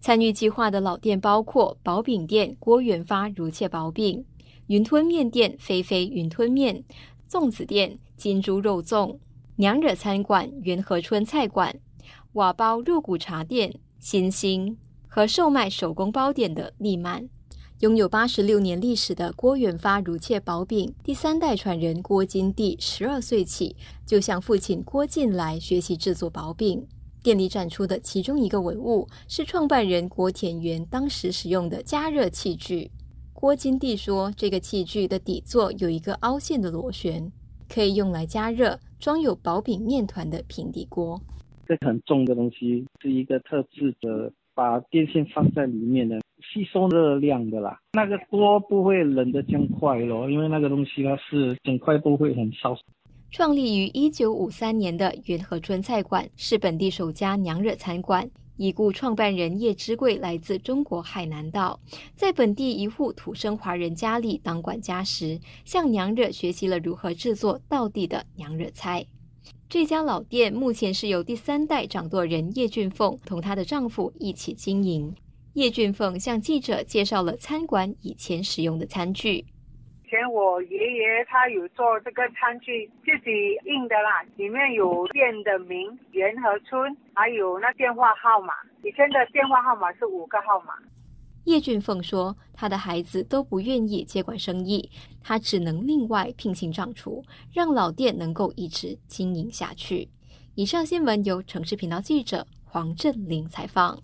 参与计划的老店包括薄饼店郭元发如切薄饼、云吞面店菲菲云吞面、粽子店金猪肉粽、娘惹餐馆元和春菜馆、瓦包肉骨茶店新兴和售卖手工包点的利曼。拥有八十六年历史的郭元发如切薄饼第三代传人郭金娣十二岁起就向父亲郭进来学习制作薄饼。店里展出的其中一个文物是创办人郭田元当时使用的加热器具。郭金娣说，这个器具的底座有一个凹陷的螺旋，可以用来加热装有薄饼面团的平底锅。这很重的东西是一个特制的，把电线放在里面的，吸收热量的啦。那个锅不会冷得这样快咯，因为那个东西它是整块都会很烧。创立于一九五三年的元和春菜馆是本地首家娘惹餐馆。已故创办人叶之贵来自中国海南岛，在本地一户土生华人家里当管家时，向娘惹学习了如何制作道地的娘惹菜。这家老店目前是由第三代掌舵人叶俊凤同她的丈夫一起经营。叶俊凤向记者介绍了餐馆以前使用的餐具。前我爷爷他有做这个餐具，自己印的啦，里面有店的名元和村，还有那电话号码。以前的电话号码是五个号码。叶俊凤说，他的孩子都不愿意接管生意，他只能另外聘请掌厨，让老店能够一直经营下去。以上新闻由城市频道记者黄振林采访。